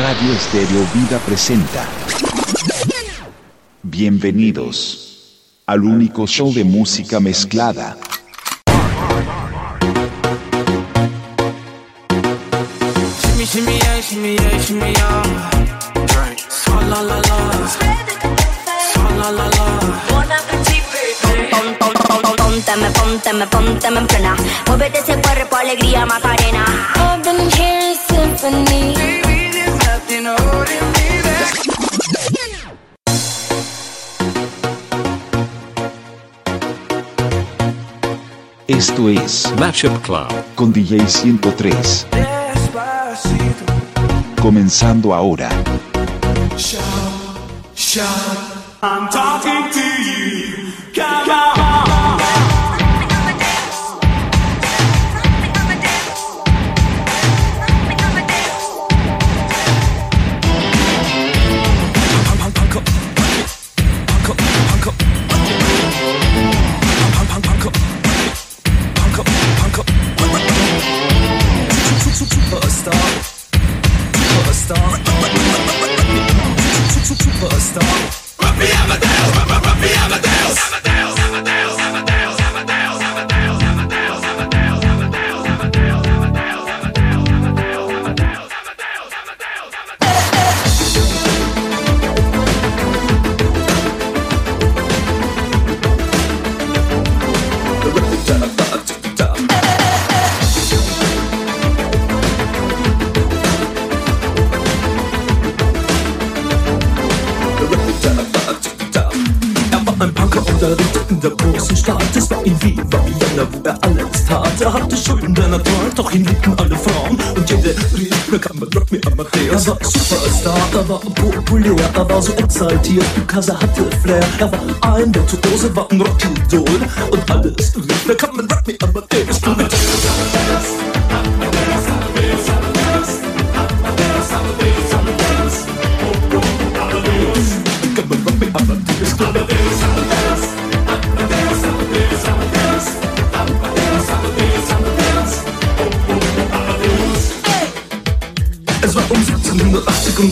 Radio Estéreo Vida presenta. Bienvenidos al único show de música mezclada. En plena. Alegría, Macarena. Esto es Mashup Club. con DJ 103. Despacito. Comenzando ahora. Shout, shout. I'm talking to you. Come on. Superstar, er war populär, er war so exaltiert, er hatte Flair. Er war ein Virtuose, war ein Rockidol. Und alles mir kann man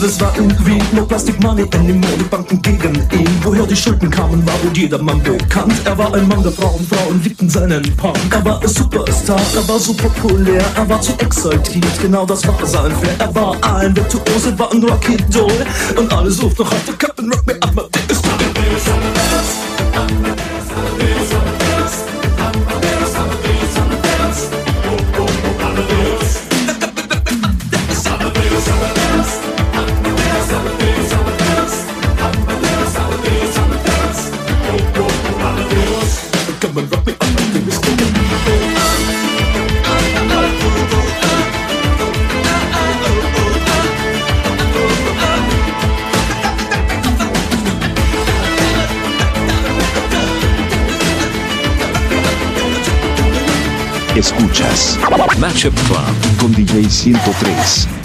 es war irgendwie no Plastic Money anymore. Die Banken gegen ihn. Woher die Schulden kamen, war wohl jedermann bekannt. Er war ein Mann der Frauen, Frauen liebten seinen Punk. Er war ein Superstar, er war so populär, er war zu exaltiert, genau das war sein Flair. Er war ein Virtuose, war ein Rocky Doll und alle suchten nach heute Captain Rock me Amadeus. Come Escuchas Mashup Club. con DJ 103.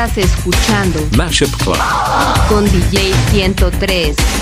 Estás escuchando Mashup Club con DJ 103.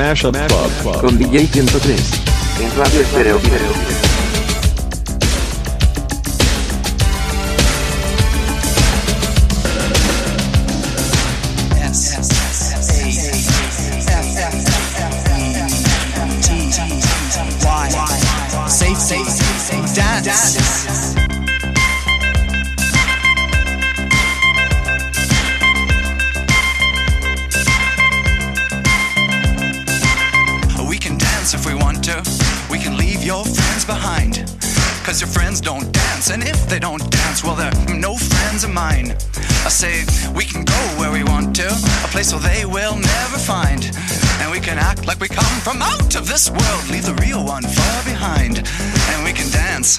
Mashup Club con DJ 103 en Radio Estéreo. Place they will never find. And we can act like we come from out of this world, leave the real one far behind. And we can dance.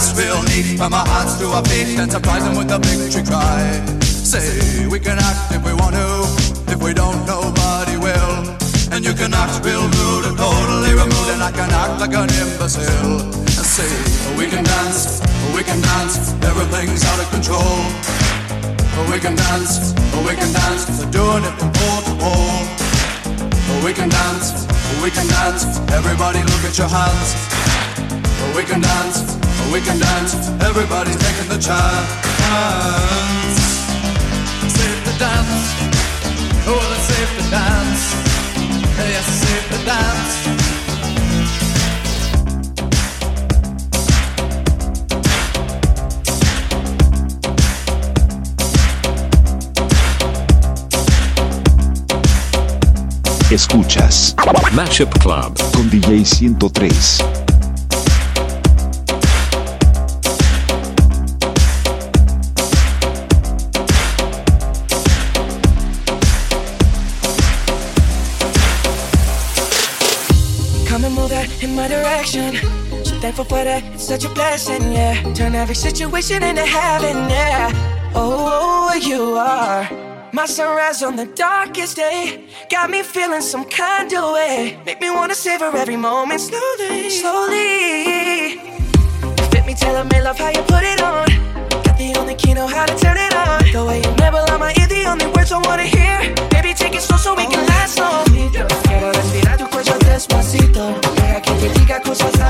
Dress real neat from our hands to our feet and surprise them with a victory cry. Say we can act if we want to. If we don't, nobody will. And you can act real rude and totally removed, and I can act like an imbecile. And say we can dance, we can dance. Everything's out of control. We can dance, we can dance. They're doing it from pole to pole. We can dance, we can dance. Everybody look at your hands. We can dance, we can dance. Everybody's taking the chance. Save the dance. Oh, let's save the dance. Yes, save the dance. Escuchas Mashup Club con DJ 103. So thankful for that, it's such a blessing, yeah. Turn every situation into heaven, yeah. Oh, you are my sunrise on the darkest day. Got me feeling some kind of way. Make me wanna savor every moment slowly, slowly. Fit me, tell me, love how you put it on. only key know how to turn it on. Never only words I wanna hear. Baby, take it so we can last. Quiero respirar tu despacito, deja que te diga cosas.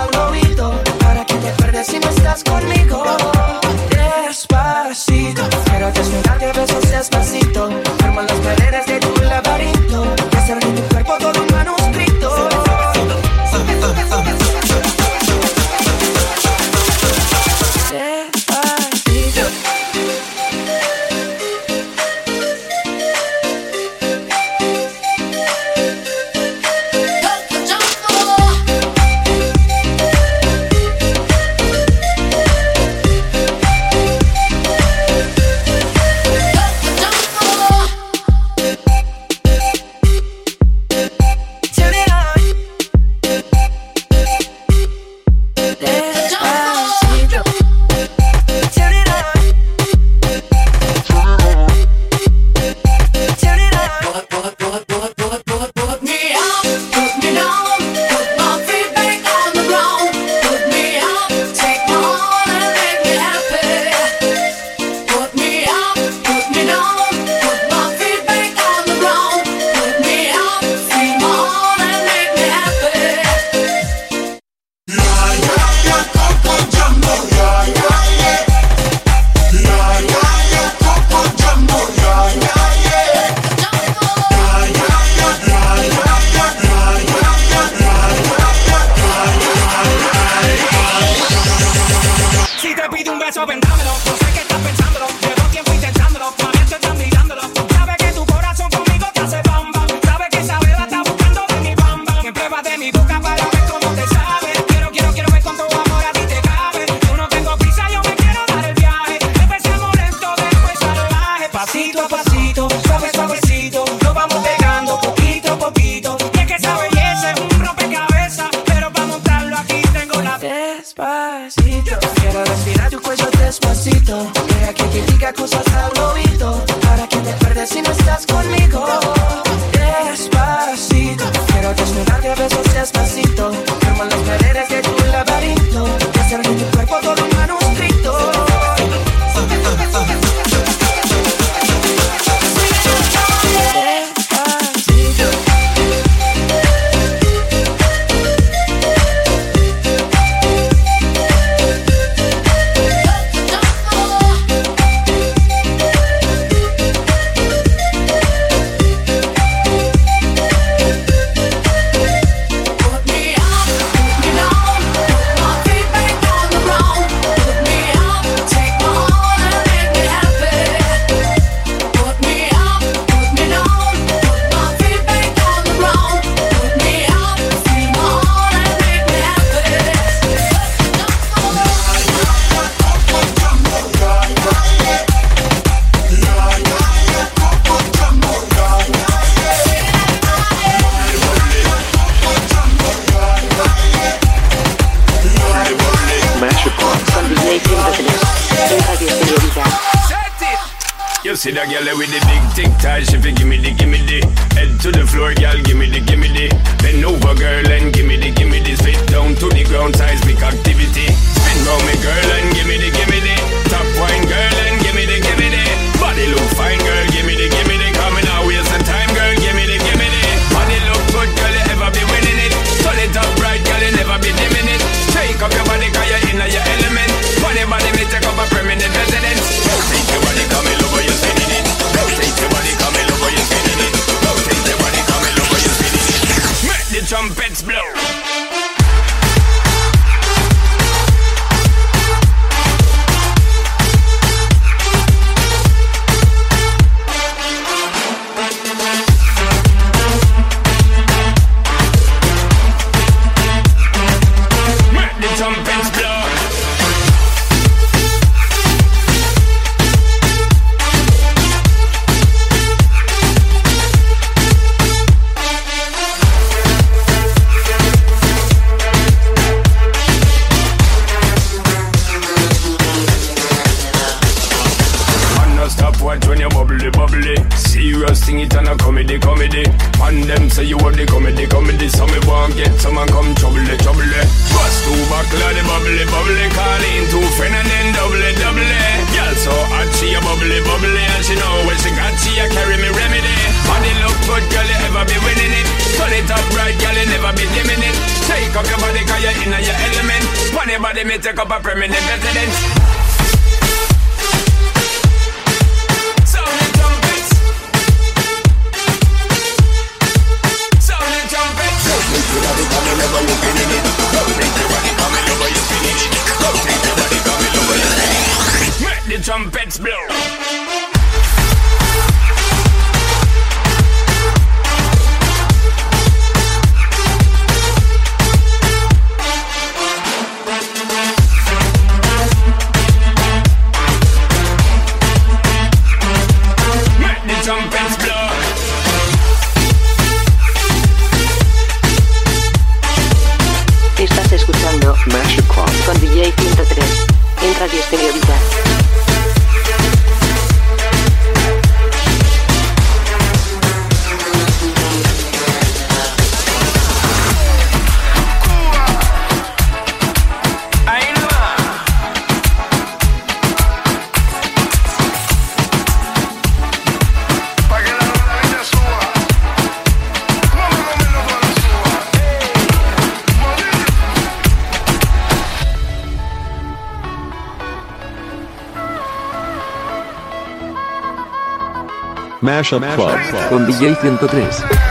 cosas hablo Girl, with the And them say you have the comedy, comedy, so me want get some and come trouble, trouble. Bust two buckle the bubbly, bubbly, call in two friend and then double, double. Girl so hot she a bubbly, bubbly, and she know when she got she a carry me remedy. Body look good, girl, you ever be winning it. Turn it up right, girl, you never be dimming it. Take up your body, cause you're in your element. Pon body, me take up a permanent residence. Make the trumpets blow. Mashup Club con DJ 103.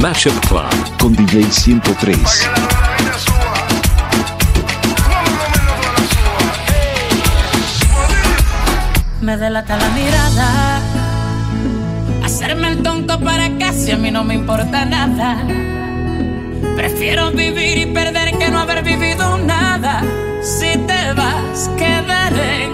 Mashup Club con DJ 103. Me delata la mirada, hacerme el tonto para casi a mí no me importa nada. Prefiero vivir y perder que no haber vivido nada. Si te vas, quedaré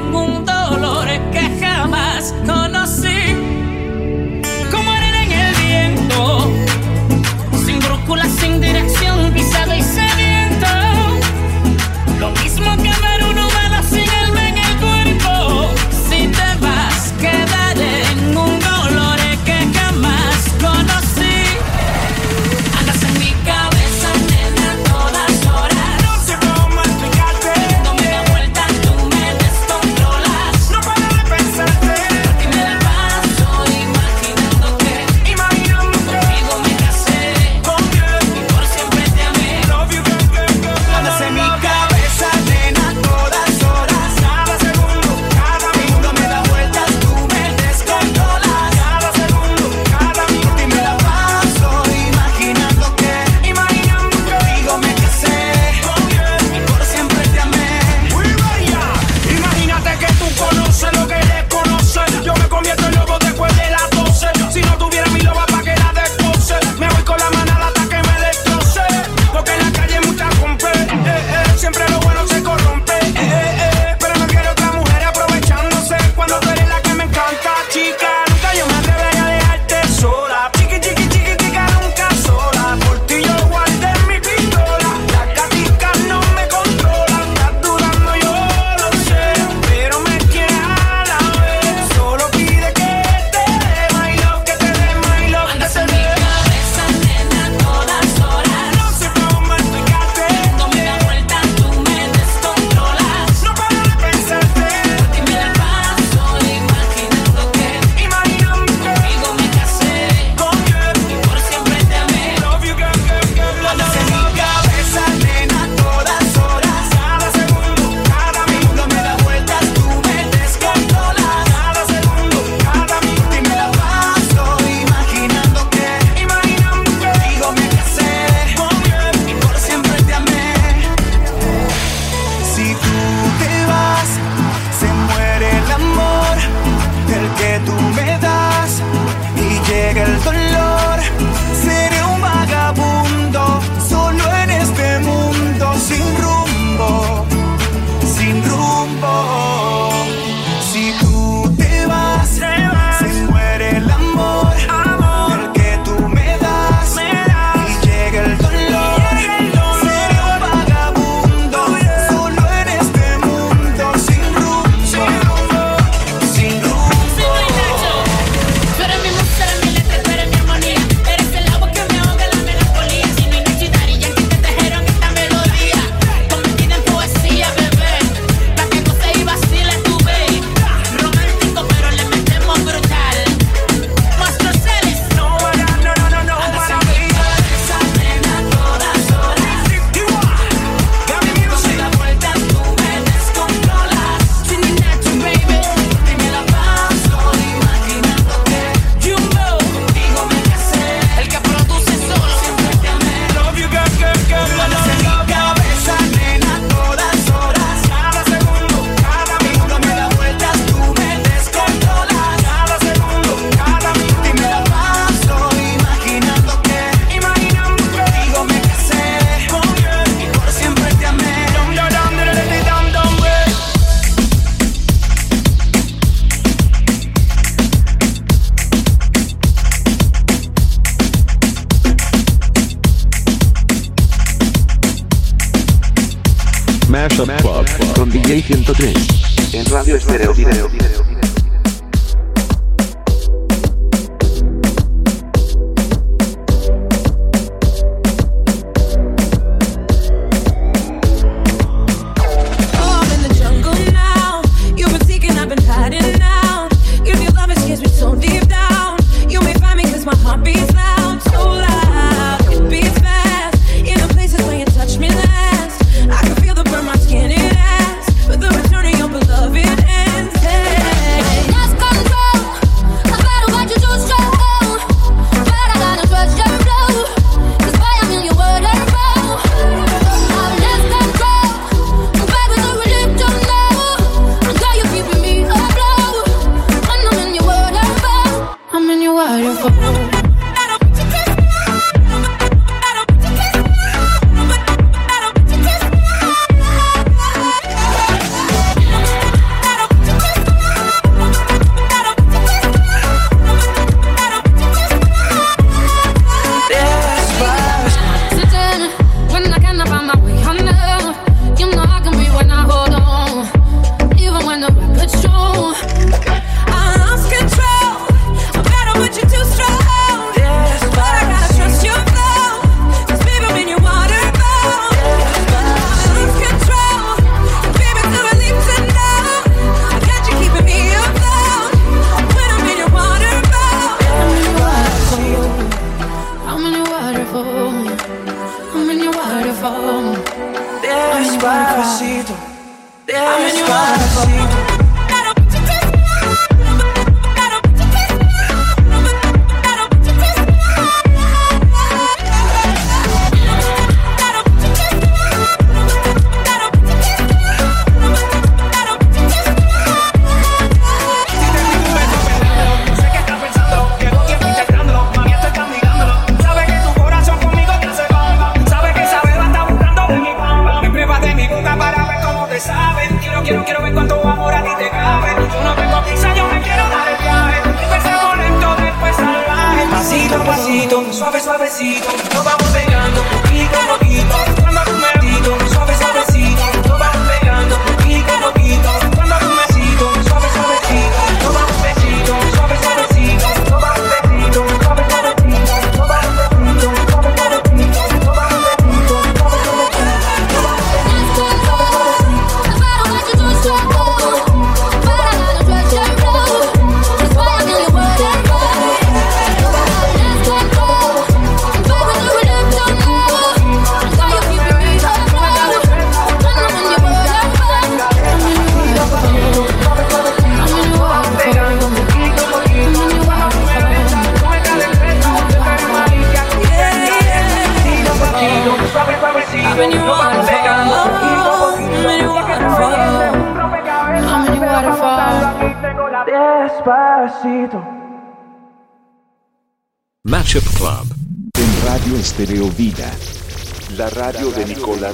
Mashup Pop con DJ 103 en Radio Estéreo Video. corazón.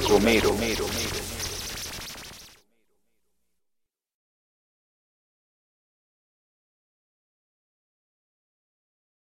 Romero.